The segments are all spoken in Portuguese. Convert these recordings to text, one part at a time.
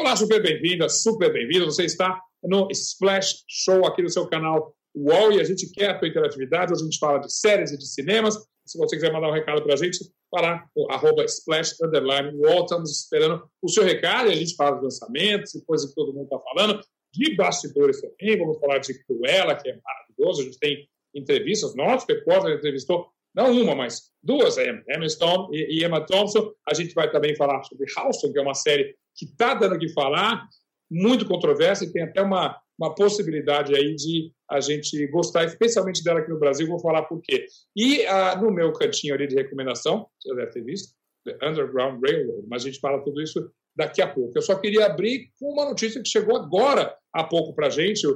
Olá, super bem-vinda, super bem-vindo. Você está no Splash Show aqui no seu canal UOL e a gente quer a tua interatividade. Hoje a gente fala de séries e de cinemas. Se você quiser mandar um recado para a gente, para o arroba Splash Underline UOL. Estamos esperando o seu recado e a gente fala de lançamentos e coisas que todo mundo está falando. De bastidores também, vamos falar de Cruella, que é maravilhoso. A gente tem entrevistas, nosso repórter entrevistou não uma, mas duas, Emma Stone e Emma Thompson. A gente vai também falar sobre Houston, que é uma série que está dando o que falar, muito controversa e tem até uma, uma possibilidade aí de a gente gostar, especialmente dela aqui no Brasil. Vou falar por quê. E ah, no meu cantinho ali de recomendação, você deve ter visto, The Underground Railroad, mas a gente fala tudo isso daqui a pouco. Eu só queria abrir com uma notícia que chegou agora há pouco para a gente,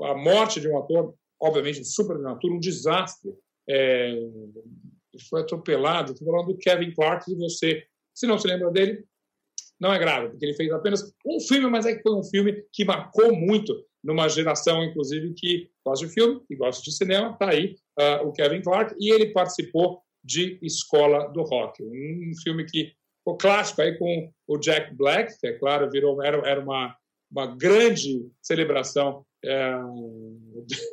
a morte de um ator, obviamente, super um desastre. É, foi atropelado. Estou falando do Kevin Clark, e você, se não se lembra dele, não é grave, porque ele fez apenas um filme, mas é que foi um filme que marcou muito numa geração, inclusive, que gosta de filme, que gosta de cinema. Está aí uh, o Kevin Clark, e ele participou de Escola do Rock, um filme que ficou clássico aí com o Jack Black, que é claro, virou era, era uma, uma grande celebração é,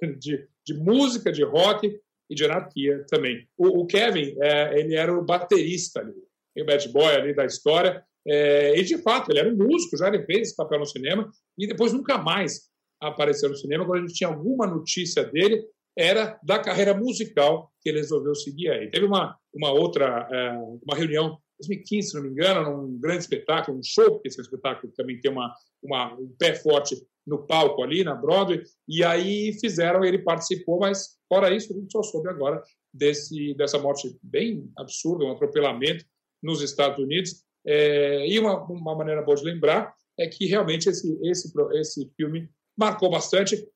de, de música, de rock e de anarquia também. O, o Kevin, é, ele era o baterista ali, o bad boy ali da história, é, e de fato, ele era um músico, já ele fez esse papel no cinema, e depois nunca mais apareceu no cinema. Quando a gente tinha alguma notícia dele, era da carreira musical que ele resolveu seguir aí. Teve uma, uma outra é, uma reunião 2015, se não me engano, num grande espetáculo, um show, porque esse espetáculo também tem uma, uma, um pé forte no palco ali, na Broadway, e aí fizeram, ele participou, mas fora isso, a gente só soube agora desse, dessa morte bem absurda, um atropelamento nos Estados Unidos. É, e uma, uma maneira boa de lembrar é que realmente esse, esse, esse filme marcou bastante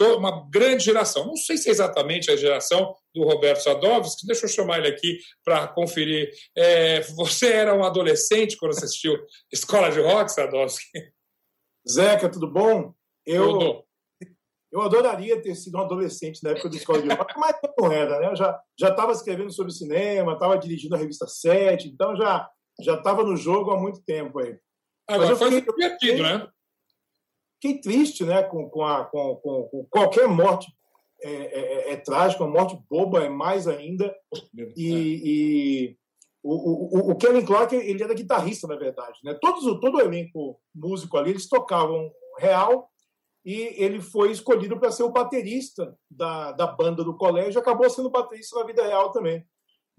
uma grande geração. Não sei se é exatamente a geração do Roberto Sadovski, deixa eu chamar ele aqui para conferir. É, você era um adolescente quando você assistiu Escola de Rock, Sadovski? Zeca, tudo bom? Eu, tudo. eu adoraria ter sido um adolescente na época do Escola de Rock, mas não era, né? Eu já estava escrevendo sobre cinema, estava dirigindo a revista 7, então já já estava no jogo há muito tempo aí. Agora foi divertido, né? Fiquei triste, né, com, com, a, com, com, com qualquer morte é, é, é, é trágica, uma morte boba é mais ainda. E, e o, o, o, Kevin Clark ele era guitarrista, na verdade. Né? Todos, todo o elenco músico ali, eles tocavam real e ele foi escolhido para ser o baterista da, da banda do colégio, acabou sendo baterista na vida real também.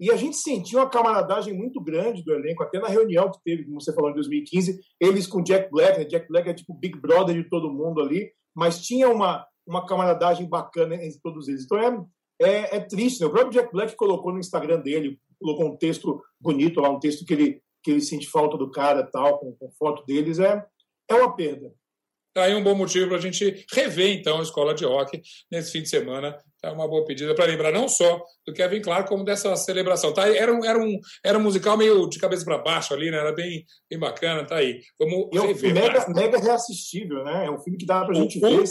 E a gente sentiu uma camaradagem muito grande do elenco, até na reunião que teve, como você falou, em 2015, eles com Jack Black, né? Jack Black é tipo Big Brother de todo mundo ali, mas tinha uma, uma camaradagem bacana entre todos eles. Então é, é, é triste, né? O próprio Jack Black colocou no Instagram dele, colocou um texto bonito lá, um texto que ele, que ele sente falta do cara tal, com, com foto deles. É, é uma perda. Tá aí um bom motivo para a gente rever, então, a escola de rock nesse fim de semana. É uma boa pedida para lembrar não só do Kevin Clark, como dessa celebração. Tá aí, era, um, era, um, era um musical meio de cabeça para baixo ali, né? Era bem, bem bacana, tá aí. Vamos e rever. É um mega, mega reassistível, né? É um filme que dá para a gente ver.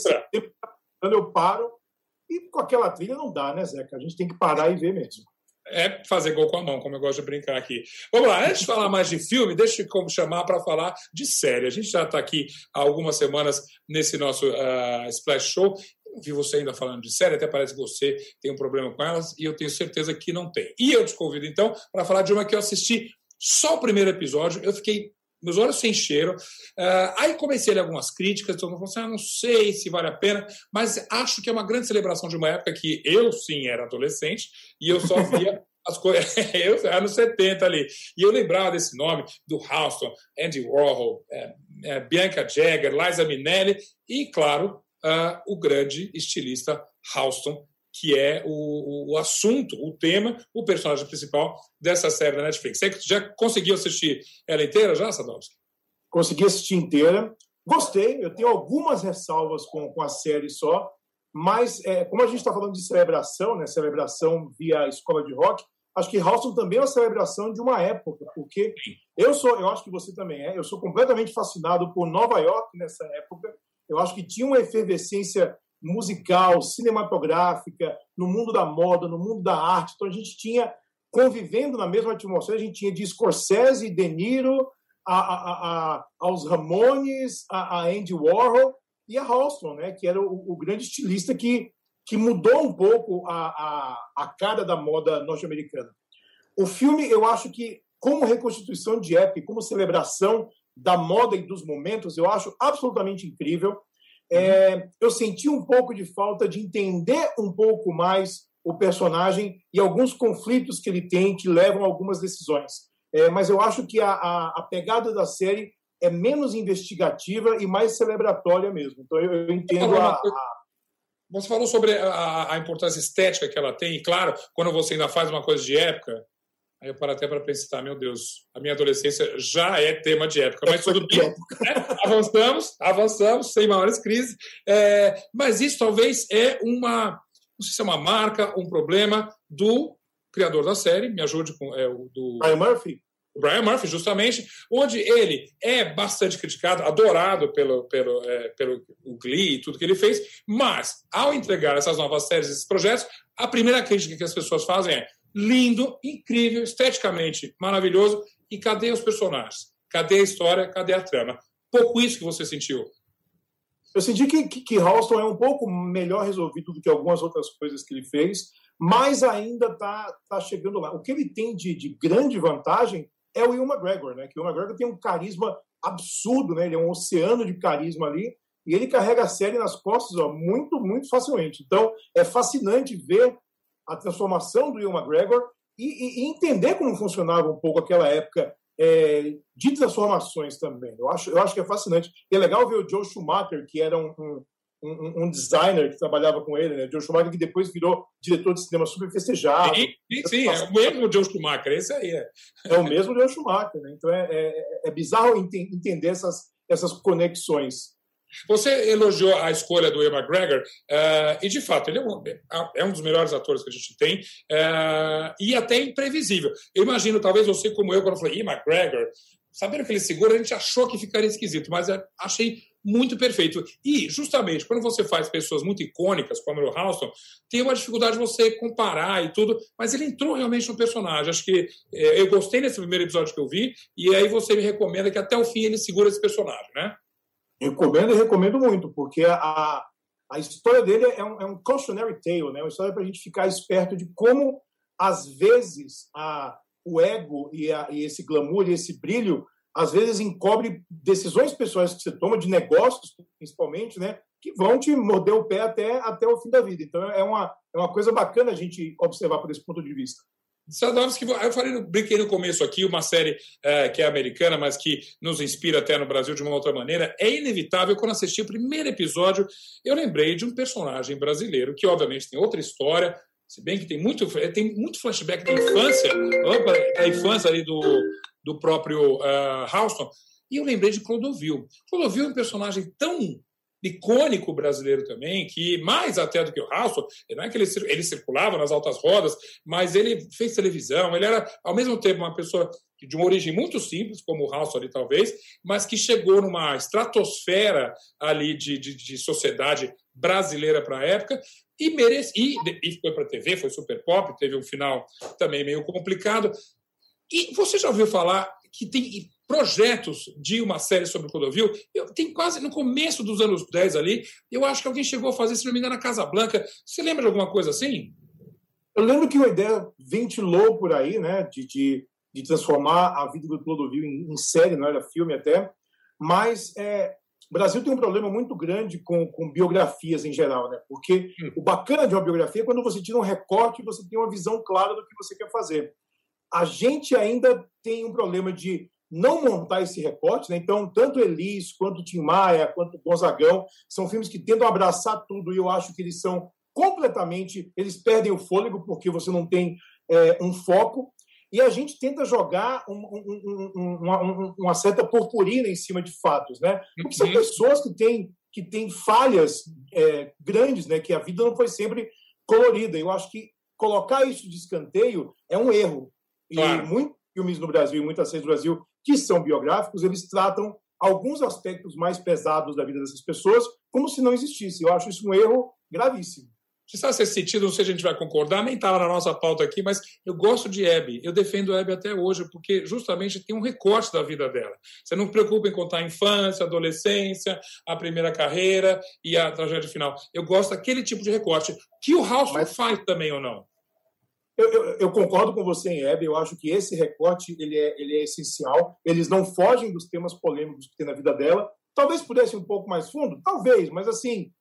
Quando eu paro, e com aquela trilha não dá, né, Zeca? A gente tem que parar e ver mesmo é fazer gol com a mão, como eu gosto de brincar aqui. Vamos lá, antes de falar mais de filme, deixa eu chamar para falar de série. A gente já está aqui há algumas semanas nesse nosso uh, Splash Show. Vi você ainda falando de série, até parece que você tem um problema com elas, e eu tenho certeza que não tem. E eu te convido, então, para falar de uma que eu assisti só o primeiro episódio, eu fiquei meus olhos se encheram. Uh, aí comecei a ler algumas críticas, todo mundo falou assim: ah, não sei se vale a pena, mas acho que é uma grande celebração de uma época que eu, sim, era adolescente e eu só via as coisas. eu, anos 70 ali. E eu lembrava desse nome, do Houston, Andy Warhol, é, é, Bianca Jagger, Liza Minnelli e, claro, uh, o grande estilista Houston, que é o, o, assunto, o tema, o personagem principal dessa série da Netflix. Você já conseguiu assistir ela inteira, já, Sadowski? Consegui assistir inteira. Gostei, eu tenho algumas ressalvas com, com a série só, mas é, como a gente está falando de celebração, né, celebração via escola de rock, acho que Houston também é uma celebração de uma época, porque eu sou, eu acho que você também é, eu sou completamente fascinado por Nova York nessa época. Eu acho que tinha uma efervescência musical, cinematográfica, no mundo da moda, no mundo da arte. Então a gente tinha, convivendo na mesma atmosfera, a gente tinha de Scorsese, De Niro a, a, a, aos Ramones, a, Andy Warhol e a Halston, né, que era o, o grande estilista que, que mudou um pouco a, a, a cara da moda norte-americana. O filme, eu acho que, como reconstituição de época, como celebração da moda e dos momentos, eu acho absolutamente incrível. É, eu senti um pouco de falta de entender um pouco mais o personagem e alguns conflitos que ele tem que levam a algumas decisões. É, mas eu acho que a, a, a, pegada da série é menos investigativa e mais celebratória mesmo. Então eu, eu entendo a, a, Você falou sobre a, importância estética que ela tem, e claro, quando você ainda faz uma coisa de época, aí eu paro até para pensar, meu Deus, a minha adolescência já é tema de época, mas tudo bem. Né? Avançamos, avançamos, sem maiores crises. É, mas isso talvez é uma não sei se é uma marca, um problema do criador da série, me ajude com é, o do Brian Murphy. O Brian Murphy, justamente, onde ele é bastante criticado, adorado pelo, pelo, é, pelo o Glee e tudo que ele fez, mas ao entregar essas novas séries, esses projetos, a primeira crítica que as pessoas fazem é lindo, incrível, esteticamente maravilhoso, e cadê os personagens? Cadê a história? Cadê a trama? Pouco isso que você sentiu eu senti que, que, que Halston é um pouco melhor resolvido do que algumas outras coisas que ele fez, mas ainda está tá chegando lá. O que ele tem de, de grande vantagem é o Will McGregor, né? Que o McGregor tem um carisma absurdo, né? Ele é um oceano de carisma ali e ele carrega a série nas costas ó, muito, muito facilmente. Então, é fascinante ver a transformação do Will McGregor e, e, e entender como funcionava um pouco aquela época é, de transformações também. Eu acho, eu acho que é fascinante. E é legal ver o Joe Schumacher, que era um, um, um, um designer que trabalhava com ele, né? Joe Schumacher, que depois virou diretor de cinema super festejado. Sim, sim, sim é o mesmo Joe Schumacher, esse aí é. É o mesmo Joe Schumacher, né? Então é, é, é bizarro entender essas, essas conexões. Você elogiou a escolha do Ian McGregor, uh, e de fato, ele é um, é um, dos melhores atores que a gente tem, uh, e até imprevisível. Eu imagino, talvez você, como eu, quando eu falei Ian McGregor, sabendo que ele segura, a gente achou que ficaria esquisito, mas achei muito perfeito. E, justamente, quando você faz pessoas muito icônicas, como o Houston, tem uma dificuldade de você comparar e tudo, mas ele entrou realmente no personagem. Acho que é, eu gostei nesse primeiro episódio que eu vi, e aí você me recomenda que até o fim ele segura esse personagem, né? Recomendo e recomendo muito, porque a, a história dele é um, é um cautionary tale, né? uma história para a gente ficar esperto de como, às vezes, a, o ego e, a, e esse glamour e esse brilho, às vezes, encobre decisões pessoais que você toma, de negócios, principalmente, né? que vão te morder o pé até, até o fim da vida. Então, é uma, é uma coisa bacana a gente observar por esse ponto de vista. Eu falei, brinquei no começo aqui, uma série é, que é americana, mas que nos inspira até no Brasil de uma outra maneira. É inevitável, quando assisti o primeiro episódio, eu lembrei de um personagem brasileiro que, obviamente, tem outra história, se bem que tem muito, tem muito flashback da infância, da infância ali do, do próprio uh, Houston, e eu lembrei de Clodovil. Clodovil é um personagem tão icônico brasileiro também, que mais até do que o Ralston, não é que ele, ele circulava nas altas rodas, mas ele fez televisão, ele era ao mesmo tempo uma pessoa de uma origem muito simples, como o Ralston ali talvez, mas que chegou numa estratosfera ali de, de, de sociedade brasileira para a época e merece e, e foi para a TV, foi super pop, teve um final também meio complicado. E você já ouviu falar que tem projetos de uma série sobre o Clodovil. Eu, tem quase no começo dos anos 10 ali, eu acho que alguém chegou a fazer, se não me engano, na Casa Blanca. Você lembra de alguma coisa assim? Eu lembro que uma ideia ventilou por aí, né, de, de, de transformar a vida do Clodovil em, em, série, não era filme até, mas é, o Brasil tem um problema muito grande com, com biografias em geral, né? Porque hum. o bacana de uma biografia é quando você tira um recorte e você tem uma visão clara do que você quer fazer. A gente ainda tem um problema de não montar esse recorte. Né? Então, tanto Elis, quanto Tim Maia, quanto Gonzagão, são filmes que tentam abraçar tudo e eu acho que eles são completamente. Eles perdem o fôlego porque você não tem é, um foco. E a gente tenta jogar um, um, um, uma, uma, certa purpurina em cima de fatos, né? Porque são uhum. pessoas que têm, que têm falhas é, grandes, né? Que a vida não foi sempre colorida. Eu acho que colocar isso de escanteio é um erro. Claro. E muitos filmes no Brasil, muitas séries no Brasil, que são biográficos, eles tratam alguns aspectos mais pesados da vida dessas pessoas como se não existisse. Eu acho isso um erro gravíssimo. Precisa ser sentido, não sei se a gente vai concordar, nem estava na nossa pauta aqui, mas eu gosto de Abby. Eu defendo a Abby até hoje, porque justamente tem um recorte da vida dela. Você não se preocupa em contar a infância, a adolescência, a primeira carreira e a tragédia final. Eu gosto daquele tipo de recorte, que o House mas... faz também ou não. Eu, eu, eu, concordo com você em Abby. Eu acho que esse recorte ele é, ele é essencial. Eles não fogem dos temas polêmicos que tem na vida dela. Talvez pudesse um pouco mais fundo, talvez, mas assim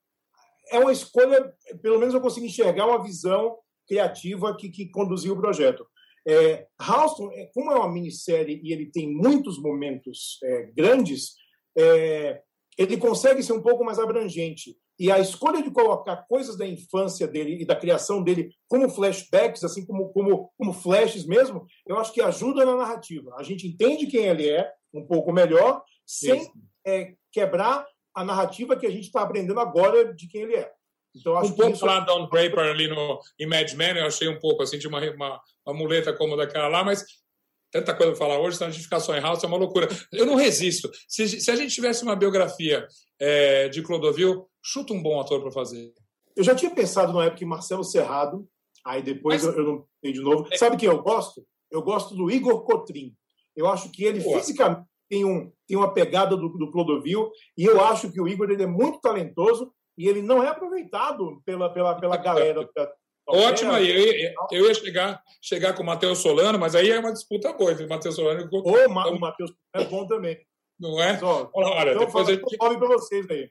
é uma escolha, pelo menos eu consigo enxergar uma visão criativa que, que conduziu o projeto. É, Houston, é, como é uma minissérie e ele tem muitos momentos é, grandes, é, ele consegue ser um pouco mais abrangente. E a escolha de colocar coisas da infância dele e da criação dele como flashbacks, assim como, como, como flashes mesmo, eu acho que ajuda na narrativa. A gente entende quem ele é um pouco melhor, sem é, quebrar a narrativa que a gente está aprendendo agora de quem ele é. Então, um pouco isso... lá Don Draper ali no, em Mad Men, eu achei um pouco assim de uma, uma, uma muleta como daquela lá, mas tanta coisa para falar hoje, se a gente ficar só em House é uma loucura. Eu não resisto. Se, se a gente tivesse uma biografia é, de Clodovil, chuta um bom ator para fazer. Eu já tinha pensado na época em Marcelo Serrado, aí depois Mas... eu, eu, não tenho de novo. Sabe quem eu gosto? Eu gosto do Igor Cotrim. Eu acho que ele fisicamente tem, um, tem uma pegada do, do Clodovil, e eu acho que o Igor ele é muito talentoso e ele não é aproveitado pela, pela, pela galera. Ótimo aí, eu, eu, ia chegar, chegar com o Matheus Solano, mas aí é uma disputa boa entre o Matheus Solano e o Ô, o Matheus é bom também. Não é? Só, Olha, então, depois a gente... para vocês aí.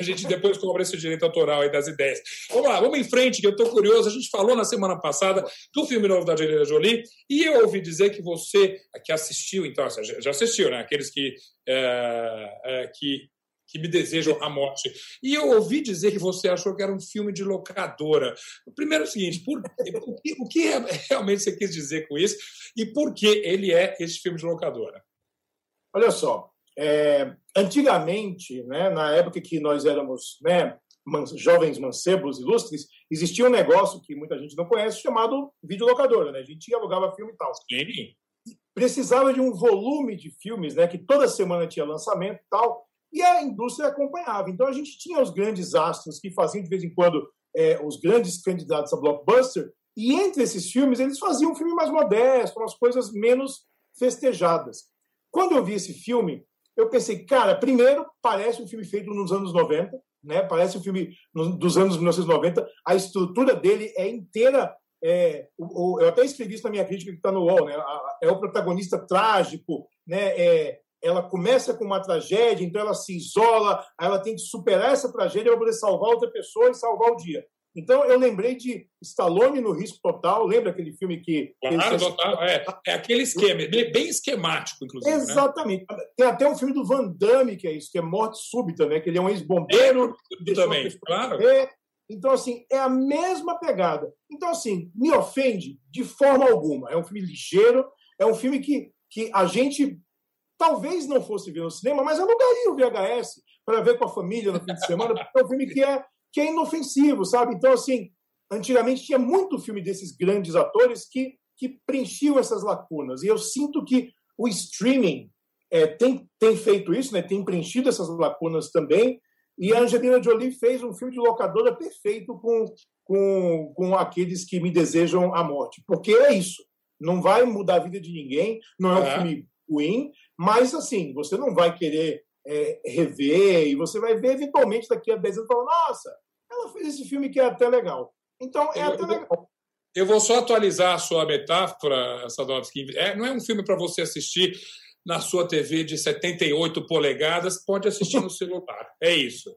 A gente depois cobra esse direito autoral aí das ideias. Vamos lá, vamos em frente, que eu estou curioso. A gente falou na semana passada do filme novo da Angelina Jolie e eu ouvi dizer que você, que assistiu, então, já assistiu, né? Aqueles que, é, é, que, que me desejam a morte. E eu ouvi dizer que você achou que era um filme de locadora. Primeiro é o seguinte, por, o, que, o que realmente você quis dizer com isso e por que ele é esse filme de locadora? Olha só, é, antigamente, né, na época que nós éramos né, jovens mancebos ilustres, existia um negócio que muita gente não conhece chamado videolocadora. Né? A gente alugava filme e tal. Sim. Precisava de um volume de filmes, né, que toda semana tinha lançamento e tal, e a indústria acompanhava. Então a gente tinha os grandes astros que faziam de vez em quando é, os grandes candidatos a blockbuster, e entre esses filmes eles faziam um filme mais modesto, umas coisas menos festejadas. Quando eu vi esse filme, eu pensei, cara, primeiro, parece um filme feito nos anos 90, né? parece um filme dos anos 1990, a estrutura dele é inteira. É, o, o, eu até escrevi isso na minha crítica que está no UOL, né? é o protagonista trágico, né? É, ela começa com uma tragédia, então ela se isola, ela tem que superar essa tragédia para poder salvar outra pessoa e salvar o dia. Então, eu lembrei de Stallone no Risco Total. Lembra aquele filme que. Claro, total. É, é aquele esquema, bem esquemático, inclusive. Né? Exatamente. Né? Tem até um filme do Van Damme, que é isso, que é Morte Súbita, né? que ele é um ex-bombeiro. É, também, claro. Então, assim, é a mesma pegada. Então, assim, me ofende de forma alguma. É um filme ligeiro, é um filme que, que a gente talvez não fosse ver no cinema, mas alugaria o VHS para ver com a família no fim de semana, porque é um filme que é que é inofensivo, sabe? Então, assim, antigamente tinha muito filme desses grandes atores que, que preenchiam essas lacunas. E eu sinto que o streaming é, tem, tem feito isso, né? tem preenchido essas lacunas também. E a Angelina Jolie fez um filme de locadora perfeito com, com, com aqueles que me desejam a morte. Porque é isso. Não vai mudar a vida de ninguém, não é um é. filme ruim, mas assim, você não vai querer é, rever, e você vai ver eventualmente daqui a 10 anos e falar, nossa, ela fez esse filme que é até legal. Então, é eu, até legal. Eu vou só atualizar a sua metáfora, Sadovski. É, não é um filme para você assistir na sua TV de 78 polegadas, pode assistir no celular. É isso.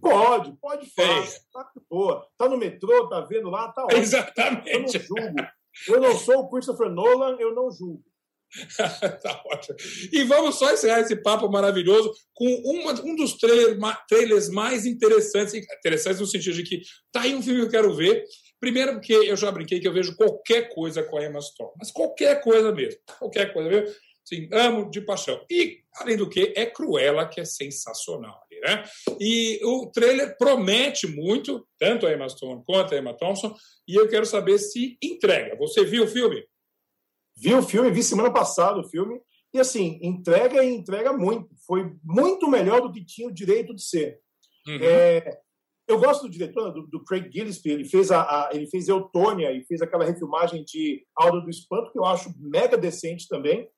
Pode, pode falar. É tá boa. Tá no metrô, tá vendo lá, tá ótimo. Exatamente. Eu não julgo. Eu não sou o Christopher Nolan, eu não julgo. tá ótimo. E vamos só encerrar esse papo maravilhoso com uma, um dos trailer, trailers mais interessantes, interessantes no sentido de que tá aí um filme que eu quero ver. Primeiro, porque eu já brinquei que eu vejo qualquer coisa com a Emma Stone, mas qualquer coisa mesmo, qualquer coisa mesmo. Sim, amo de paixão. E, além do que, é Cruella, que é sensacional. Né? E o trailer promete muito, tanto a Emma Stone quanto a Emma Thompson, e eu quero saber se entrega. Você viu o filme? Vi o filme, vi semana passada o filme, e assim, entrega e entrega muito. Foi muito melhor do que tinha o direito de ser. Uhum. É, Eu gosto do diretor, do, do Craig Gillespie, ele fez, a, a, ele fez Eutônia e fez aquela refilmagem de Aula do Espanto, que eu acho mega decente também.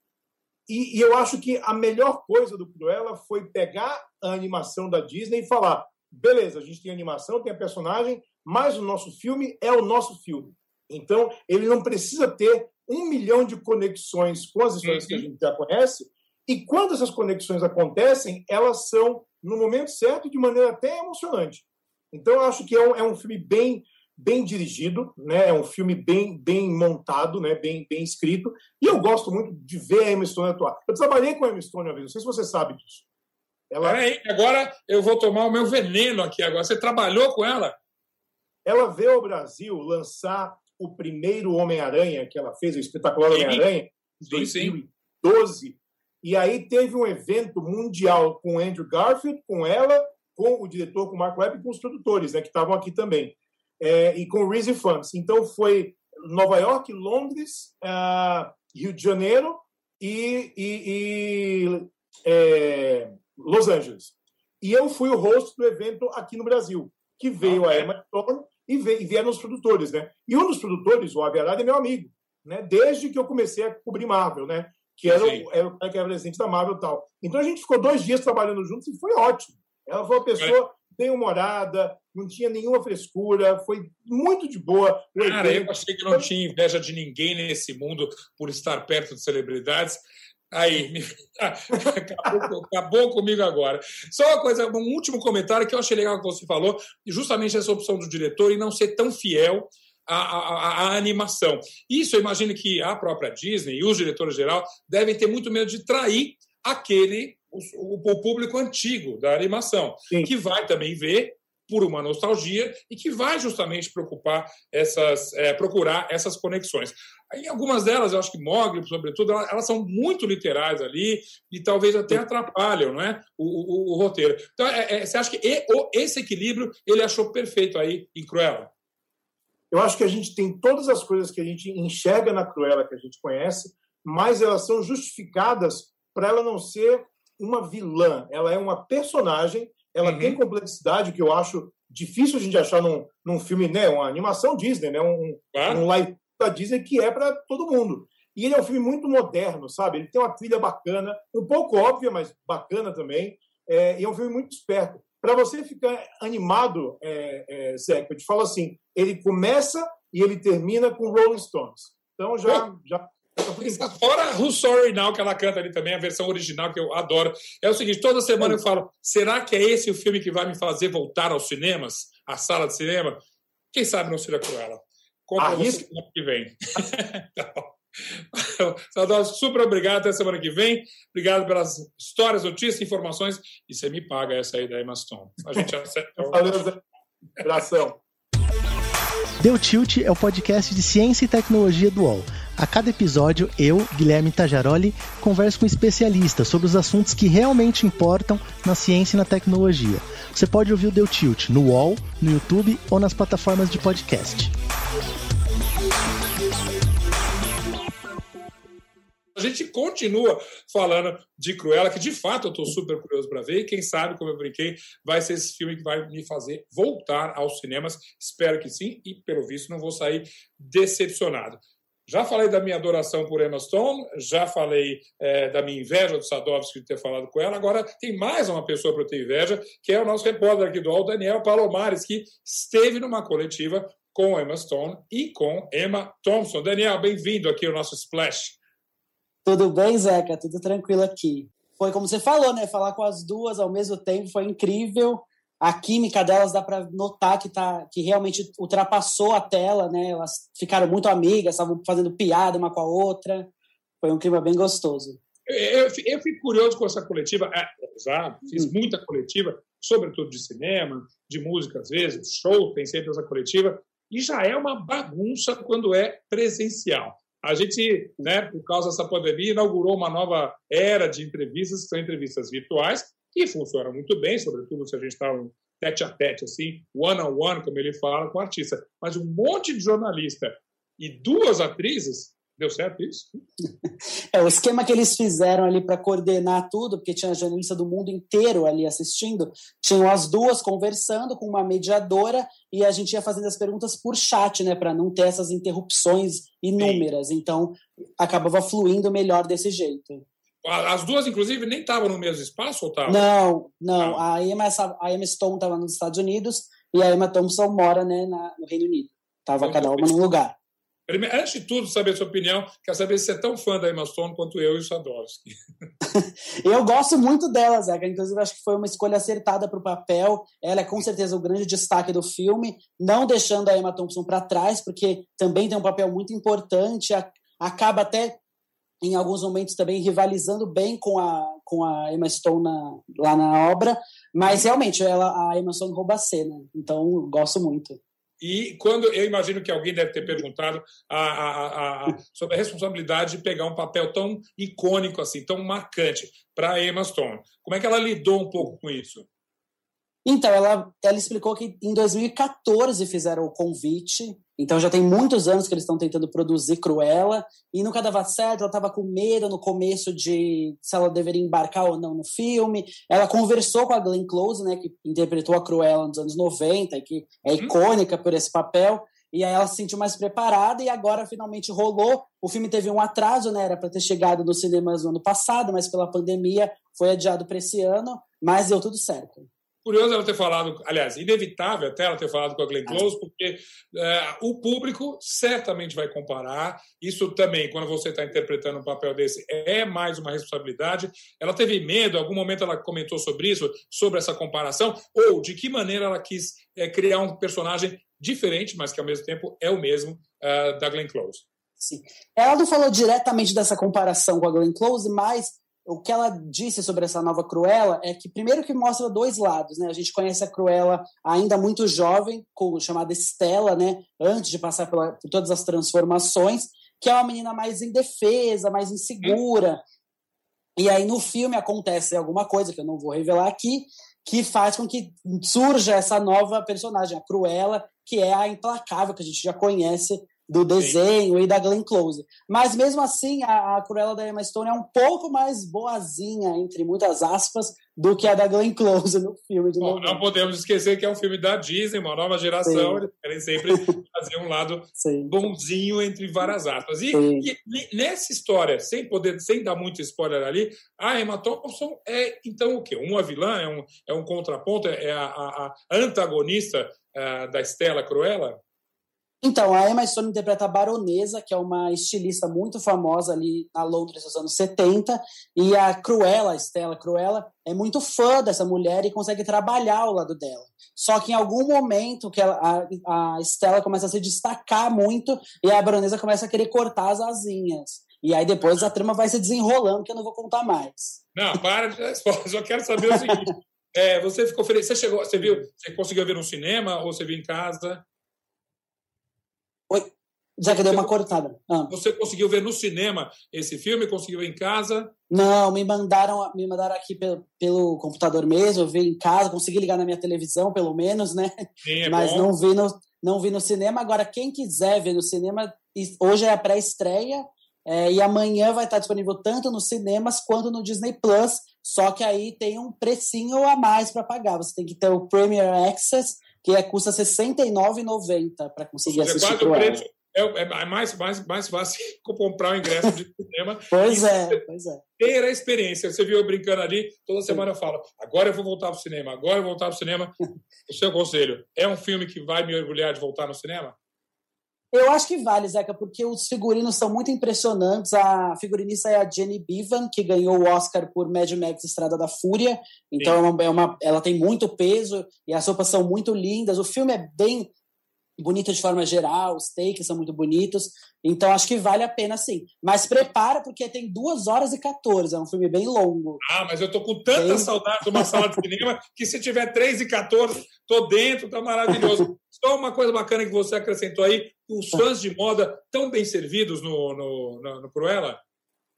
E, e, eu acho que a melhor coisa do Cruella foi pegar a animação da Disney e falar: beleza, a gente tem animação, tem a personagem, mas o nosso filme é o nosso filme. Então, ele não precisa ter um milhão de conexões com as histórias que a gente já conhece. E quando essas conexões acontecem, elas são no momento certo e de maneira até emocionante. Então, eu acho que é um, é um filme bem bem dirigido, né? É um filme bem bem montado, né? Bem bem escrito. E eu gosto muito de ver a Emma Stone atuar. Eu trabalhei com a Emma Stone uma vez, não sei se você sabe disso. Ela... Peraí, agora eu vou tomar o meu veneno aqui agora. Você trabalhou com ela? Ela veio ao Brasil lançar o primeiro Homem-Aranha que ela fez, o espetacular Homem-Aranha, em 2012. E aí teve um evento mundial com Andrew Garfield, com ela, com o diretor, com o Mark Webb e com os produtores, né, que estavam aqui também. É, e com o Reese Funks. Então foi Nova York, Londres, uh, Rio de Janeiro e, e, e é, Los Angeles. E eu fui o host do evento aqui no Brasil, que veio a Emma Stone e, vieram os produtores, né? E um dos produtores, o Aviarada, é meu amigo, né? Desde que eu comecei a cobrir Marvel, né? Que era, o, era o cara que era presidente da Marvel e tal. Então a gente ficou dois dias trabalhando juntos e foi ótimo. Ela foi uma pessoa bem humorada, não tinha nenhuma frescura, foi muito de boa. Cara, eu achei que não tinha inveja de ninguém nesse mundo por estar perto de celebridades. Aí, acabou, acabou, comigo agora. Só uma coisa, um último comentário que eu achei legal que você falou, justamente essa opção do diretor e não ser tão fiel à, à, à animação. Isso eu imagino que a própria Disney e os diretores geral devem ter muito medo de trair aquele o, o público antigo da animação, Sim. que vai também ver por uma nostalgia e que vai justamente preocupar essas, é, procurar essas conexões. Em algumas delas, eu acho que Mogli, sobretudo, elas são muito literais ali e talvez até atrapalham não é? o, o, o roteiro. Então, é, é, você acha que esse equilíbrio ele achou perfeito aí em Cruella? Eu acho que a gente tem todas as coisas que a gente enxerga na Cruella que a gente conhece, mas elas são justificadas para ela não ser uma vilã. Ela é uma personagem, ela uhum. tem complexidade que eu acho difícil a gente achar num, num filme, né, uma animação Disney, né, um, um live da Disney que é para todo mundo. E ele é um filme muito moderno, sabe? Ele tem uma trilha bacana, um pouco óbvia, mas bacana também. É, e é um filme muito esperto. Para você ficar animado, é, é, Zé, eu te falo assim: ele começa e ele termina com Rolling Stones. Então já, já Fora Who's Sorry Now, que ela canta ali também, a versão original que eu adoro. É o seguinte: toda semana eu falo, será que é esse o filme que vai me fazer voltar aos cinemas, à sala de cinema? Quem sabe não seja Cruella. Conta ah, você semana que vem. então, super obrigado. Até semana que vem. Obrigado pelas histórias, notícias, informações. E você me paga essa aí da Emma Stone. A gente acerta. Valeu, abração. Deu Tilt é o podcast de ciência e tecnologia do UOL. A cada episódio, eu, Guilherme Tajaroli, converso com especialistas sobre os assuntos que realmente importam na ciência e na tecnologia. Você pode ouvir o Deu Tilt no UOL, no YouTube ou nas plataformas de podcast. A gente continua falando de Cruella, que de fato eu estou super curioso para ver, e quem sabe, como eu brinquei, vai ser esse filme que vai me fazer voltar aos cinemas. Espero que sim, e pelo visto não vou sair decepcionado. Já falei da minha adoração por Emma Stone, já falei é, da minha inveja do Sadovski de ter falado com ela. Agora tem mais uma pessoa para eu ter inveja, que é o nosso repórter aqui do UOL, Daniel Palomares, que esteve numa coletiva com Emma Stone e com Emma Thompson. Daniel, bem-vindo aqui ao nosso Splash. Tudo bem, Zeca? Tudo tranquilo aqui. Foi como você falou, né? Falar com as duas ao mesmo tempo foi incrível. A química delas dá para notar que, tá, que realmente ultrapassou a tela, né? Elas ficaram muito amigas, estavam fazendo piada uma com a outra. Foi um clima bem gostoso. Eu, eu, fico curioso com essa coletiva. É, já fiz hum. muita coletiva, sobretudo de cinema, de música às vezes, show, tem sempre essa coletiva. E já é uma bagunça quando é presencial. A gente, né, por causa dessa pandemia, inaugurou uma nova era de entrevistas, que são entrevistas virtuais, e funcionam muito bem, sobretudo se a gente está um tete a tete, assim, one on one, como ele fala, com o artista. Mas um monte de jornalista e duas atrizes Deu certo isso? É, o esquema que eles fizeram ali para coordenar tudo, porque tinha jornalista do mundo inteiro ali assistindo, tinham as duas conversando com uma mediadora e a gente ia fazendo as perguntas por chat, né, para não ter essas interrupções inúmeras. Sim. Então, acabava fluindo melhor desse jeito. As duas, inclusive, nem estavam no mesmo espaço ou estavam? Não, não. A Emma, a Emma Stone estava nos Estados Unidos e a Emma Thompson mora né, na, no Reino Unido. Estava cada uma num lugar. Primeiro, antes de tudo, saber sua opinião. Quero saber se você é tão fã da Emma Stone quanto eu e o Sadowski. eu gosto muito dela, Zeca. Inclusive, acho que foi uma escolha acertada para o papel. Ela é com certeza o grande destaque do filme, não deixando a Emma Thompson para trás, porque também tem um papel muito importante. Acaba até, em alguns momentos, também rivalizando bem com a, com a Emma Stone na, lá na obra. Mas, realmente, ela, a Emma Stone rouba a cena. Então, gosto muito. E quando eu imagino que alguém deve ter perguntado a, a, a, sobre a responsabilidade de pegar um papel tão icônico assim, tão marcante para a Emma Stone. Como é que ela lidou um pouco com isso? Então, ela, ela explicou que em 2014 fizeram o convite, então já tem muitos anos que eles estão tentando produzir Cruella, e nunca dava certo, ela estava com medo no começo de se ela deveria embarcar ou não no filme. Ela conversou com a Glenn Close, né, que interpretou a Cruella nos anos 90, e que é uhum. icônica por esse papel, e aí ela se sentiu mais preparada e agora finalmente rolou. O filme teve um atraso, né? Era para ter chegado nos cinemas no ano passado, mas pela pandemia foi adiado para esse ano, mas deu tudo certo. Curioso ela ter falado, aliás, inevitável até ela ter falado com a Glenn Close, porque é, o público certamente vai comparar. Isso também, quando você está interpretando um papel desse, é mais uma responsabilidade. Ela teve medo, em algum momento ela comentou sobre isso, sobre essa comparação, ou de que maneira ela quis é, criar um personagem diferente, mas que ao mesmo tempo é o mesmo uh, da Glenn Close. Sim. Ela não falou diretamente dessa comparação com a Glenn Close, mas o que ela disse sobre essa nova Cruella é que, primeiro, que mostra dois lados, né? A gente conhece a Cruella ainda muito jovem, chamada Estela, né? Antes de passar pela, por todas as transformações, que é uma menina mais indefesa, mais insegura. E aí, no filme, acontece alguma coisa que eu não vou revelar aqui, que faz com que surja essa nova personagem, a Cruella, que é a implacável, que a gente já conhece do desenho Sim. e da Glenn Close. Mas mesmo assim, a, a Cruella da Emma Stone é um pouco mais boazinha, entre muitas aspas, do que a da Glenn Close no filme de Bom, Não podemos esquecer que é um filme da Disney, uma nova geração, Sim. eles querem sempre fazer um lado Sim. bonzinho entre várias aspas. E, e, nessa história, sem poder, sem dar muito spoiler ali, a Emma Thompson é então o quê? Uma vilã, é um, é um contraponto, é a, a, a antagonista uh, da Estela Cruella? Então, a Emma Stone interpreta a Baronesa, que é uma estilista muito famosa ali na Londres dos anos 70, e a Cruella, a Stella Cruella, é muito fã dessa mulher e consegue trabalhar ao lado dela. Só que em algum momento que ela, a, a Stella começa a se destacar muito e a Baronesa começa a querer cortar as asinhas. E aí depois a trama vai se desenrolando, que eu não vou contar mais. Não, para de resposta. Só quero saber o seguinte. É, você ficou feliz? Você chegou, você viu, você conseguiu ver no cinema ou você viu em casa? Já que deu uma cortada. Ah. Você conseguiu ver no cinema esse filme? Conseguiu ver em casa? Não, me mandaram, me mandaram aqui pelo, pelo computador mesmo, eu vi em casa, consegui ligar na minha televisão, pelo menos, né? Sim, é Mas bom. não vi, no, não vi no cinema. Agora, quem quiser ver no cinema, hoje é a pré-estreia é, e amanhã vai estar disponível tanto nos cinemas quanto no Disney Plus. Só que aí tem um precinho a mais para pagar. Você tem que ter o Premier Access que é, custa R$ 69,90 para conseguir Seja, assistir o preço, é, é, mais, mais, mais fácil comprar o ingresso de cinema. pois é, pois é. Ter a experiência. Você viu eu brincando ali, toda semana eu falo, agora eu vou voltar para o cinema, agora eu vou voltar para o cinema. o seu conselho, é um filme que vai me orgulhar de voltar no cinema? Eu acho que vale, Zeca, porque os figurinos são muito impressionantes. A figurinista é a Jenny Bevan, que ganhou o Oscar por Mad Max Estrada da Fúria. Então é uma, é uma, ela tem muito peso e as roupas são muito lindas. O filme é bem bonito de forma geral, os takes são muito bonitos. Então acho que vale a pena sim. Mas prepara, porque tem 2 horas e 14, é um filme bem longo. Ah, mas eu tô com tanta bem... saudade de uma sala de cinema que se tiver 3 e 14, tô dentro, tá maravilhoso. Só uma coisa bacana que você acrescentou aí, os fãs de moda tão bem servidos no, no, no, no Cruella?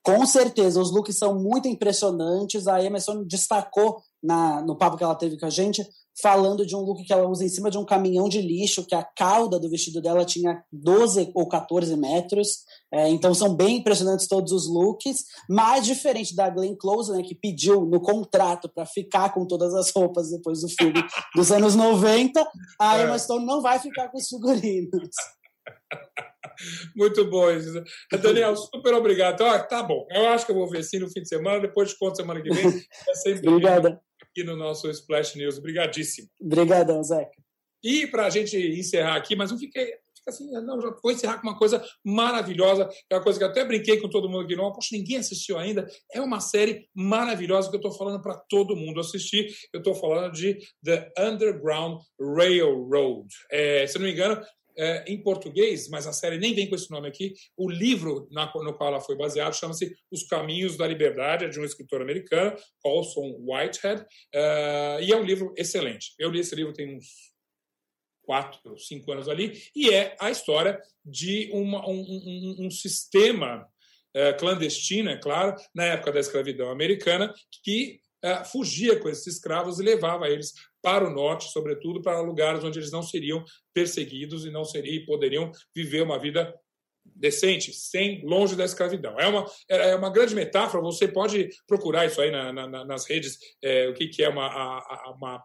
Com certeza, os looks são muito impressionantes. A Emerson destacou na, no papo que ela teve com a gente, falando de um look que ela usa em cima de um caminhão de lixo, que a cauda do vestido dela tinha 12 ou 14 metros. É, então são bem impressionantes todos os looks, mais diferente da Glenn Close, né, que pediu no contrato para ficar com todas as roupas depois do filme dos anos 90, a é. Emma Stone não vai ficar com os figurinos. Muito bom, isso. Daniel, super obrigado. Então, tá bom, eu acho que eu vou ver sim no fim de semana, depois de conto semana que vem. É sempre Obrigada. Aqui no nosso Splash News. Obrigadíssimo. Obrigadão, Zeca. E para a gente encerrar aqui, mas não fiquei assim, não, já vou encerrar com uma coisa maravilhosa, é uma coisa que eu até brinquei com todo mundo aqui, não, poxa, ninguém assistiu ainda, é uma série maravilhosa que eu estou falando para todo mundo assistir, eu estou falando de The Underground Railroad. É, se não me engano, é, em português, mas a série nem vem com esse nome aqui. O livro na, no qual ela foi baseada chama-se Os Caminhos da Liberdade, é de um escritor americano, Paulson Whitehead, uh, e é um livro excelente. Eu li esse livro tem uns quatro, cinco anos ali, e é a história de uma, um, um, um sistema uh, clandestino, é claro, na época da escravidão americana, que uh, fugia com esses escravos e levava eles para o norte, sobretudo para lugares onde eles não seriam perseguidos e não seriam poderiam viver uma vida decente, sem longe da escravidão. É uma, é uma grande metáfora. Você pode procurar isso aí na, na, nas redes, é, o que, que é uma, a, uma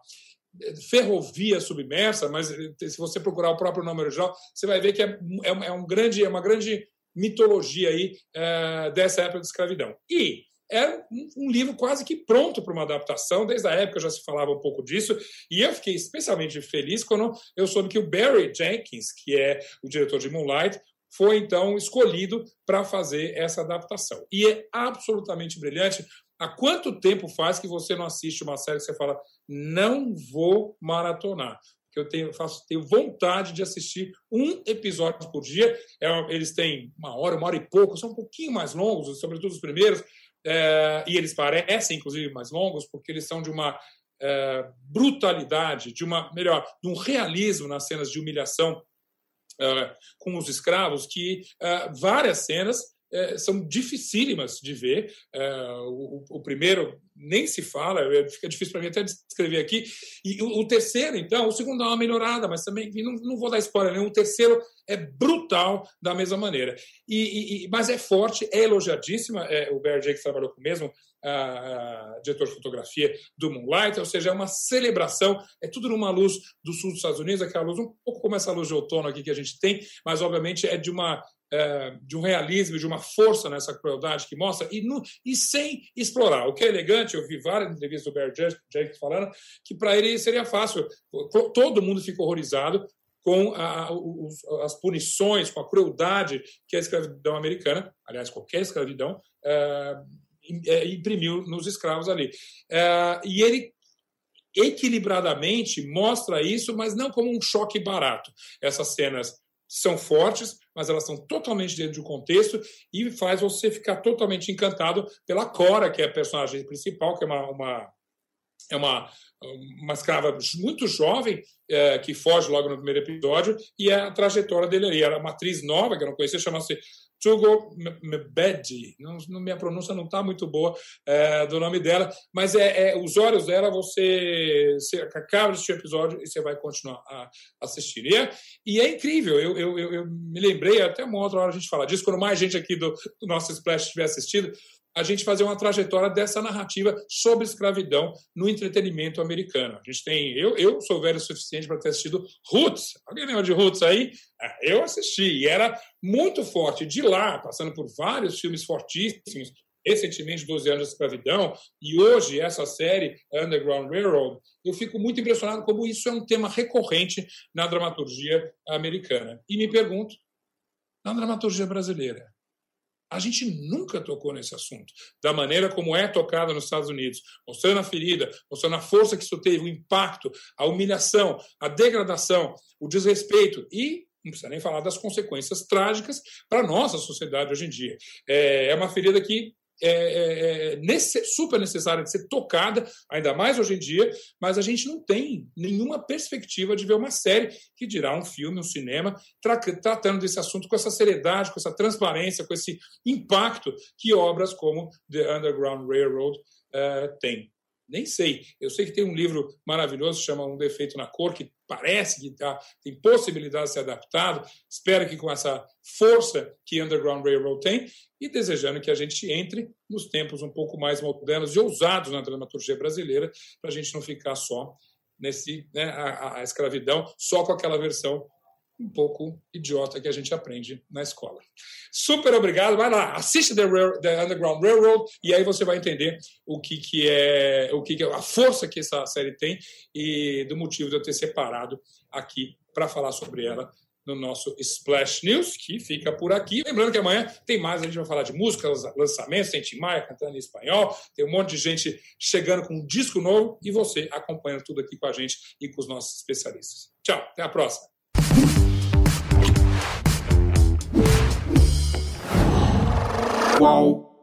ferrovia submersa, mas se você procurar o próprio nome original, você vai ver que é, é, é um grande, é uma grande mitologia aí é, dessa época de escravidão. E era um, livro quase que pronto para uma adaptação, desde a época já se falava um pouco disso, e eu fiquei especialmente feliz quando eu soube que o Barry Jenkins, que é o diretor de Moonlight, foi então escolhido para fazer essa adaptação. E é absolutamente brilhante. Há quanto tempo faz que você não assiste uma série que você fala, não vou maratonar? que eu tenho, faço, tenho vontade de assistir um episódio por dia. É, eles têm uma hora, uma hora e pouco, são um pouquinho mais longos, sobretudo os primeiros, é, e eles parecem, inclusive, mais longos, porque eles são de uma é, brutalidade, de uma, melhor, de um realismo nas cenas de humilhação é, com os escravos, que é, várias cenas é, são dificílimas de ver. É, o, o, primeiro nem se fala, é, fica difícil para mim até descrever aqui. E o, o, terceiro, então, o segundo dá uma melhorada, mas também não, não vou dar spoiler nenhum. O terceiro é brutal da mesma maneira. E, e mas é forte, é elogiadíssima. É, o Barry Jenkins trabalhou com o mesmo a, diretor de fotografia do Moonlight, ou seja, é uma celebração, é tudo numa luz do sul dos Estados Unidos, aquela luz um pouco como essa luz de outono aqui que a gente tem, mas obviamente é de uma é, de um realismo, de uma força nessa crueldade que mostra, e, no, e sem explorar. O que é elegante, eu vi várias entrevistas do Barry Jenkins falando que para ele seria fácil. Todo mundo fica horrorizado com a, os, as punições, com a crueldade que a escravidão americana, aliás, qualquer escravidão, é, é imprimiu nos escravos ali. É, e ele equilibradamente mostra isso, mas não como um choque barato. Essas cenas são fortes, mas elas estão totalmente dentro de um contexto e faz você ficar totalmente encantado pela Cora, que é a personagem principal, que é uma, uma é uma, uma escrava muito jovem é, que foge logo no primeiro episódio e é a trajetória dele ali. Era uma atriz nova que eu não conhecia, chama-se Tugo Mbedi. Não, minha pronúncia não está muito boa é, do nome dela, mas é, é, os olhos dela você, você acaba o episódio e você vai continuar a assistir. E é, e é incrível. Eu, eu, eu, me lembrei, até uma outra hora a gente fala disso, quando mais gente aqui do, do nosso Splash tiver assistido, a gente fazer uma trajetória dessa narrativa sobre escravidão no entretenimento americano. A gente tem, eu, eu sou velho o suficiente para ter assistido Roots. Alguém lembra de Roots aí? É, eu assisti e era muito forte. De lá, passando por vários filmes fortíssimos, recentemente 12 anos de escravidão, e hoje essa série, Underground Railroad, eu fico muito impressionado como isso é um tema recorrente na dramaturgia americana. E me pergunto, na dramaturgia brasileira, a gente nunca tocou nesse assunto, da maneira como é tocada nos Estados Unidos, mostrando a ferida, mostrando a força que isso teve, o impacto, a humilhação, a degradação, o desrespeito e não precisa nem falar das consequências trágicas para a nossa sociedade hoje em dia. É, é uma ferida que é, é, é super necessária de ser tocada, ainda mais hoje em dia, mas a gente não tem nenhuma perspectiva de ver uma série que dirá um filme, um cinema, tra tratando desse assunto com essa seriedade, com essa transparência, com esse impacto que obras como The Underground Railroad uh, têm. Nem sei. Eu sei que tem um livro maravilhoso chama Um Defeito na Cor, que parece que tá, tem possibilidade de ser adaptado. Espero que com essa força que Underground Railroad tem e desejando que a gente entre nos tempos um pouco mais modernos e ousados na dramaturgia brasileira, para a gente não ficar só nesse né, a, a escravidão, só com aquela versão um pouco idiota que a gente aprende na escola. Super obrigado. Vai lá, assiste The, Rail, The Underground Railroad e aí você vai entender o que, que é o que, que é a força que essa série tem e do motivo de eu ter separado aqui para falar sobre ela no nosso Splash News, que fica por aqui. Lembrando que amanhã tem mais, a gente vai falar de música, lançamentos, tem Tim Maia cantando em espanhol, tem um monte de gente chegando com um disco novo e você acompanhando tudo aqui com a gente e com os nossos especialistas. Tchau, até a próxima. Qual?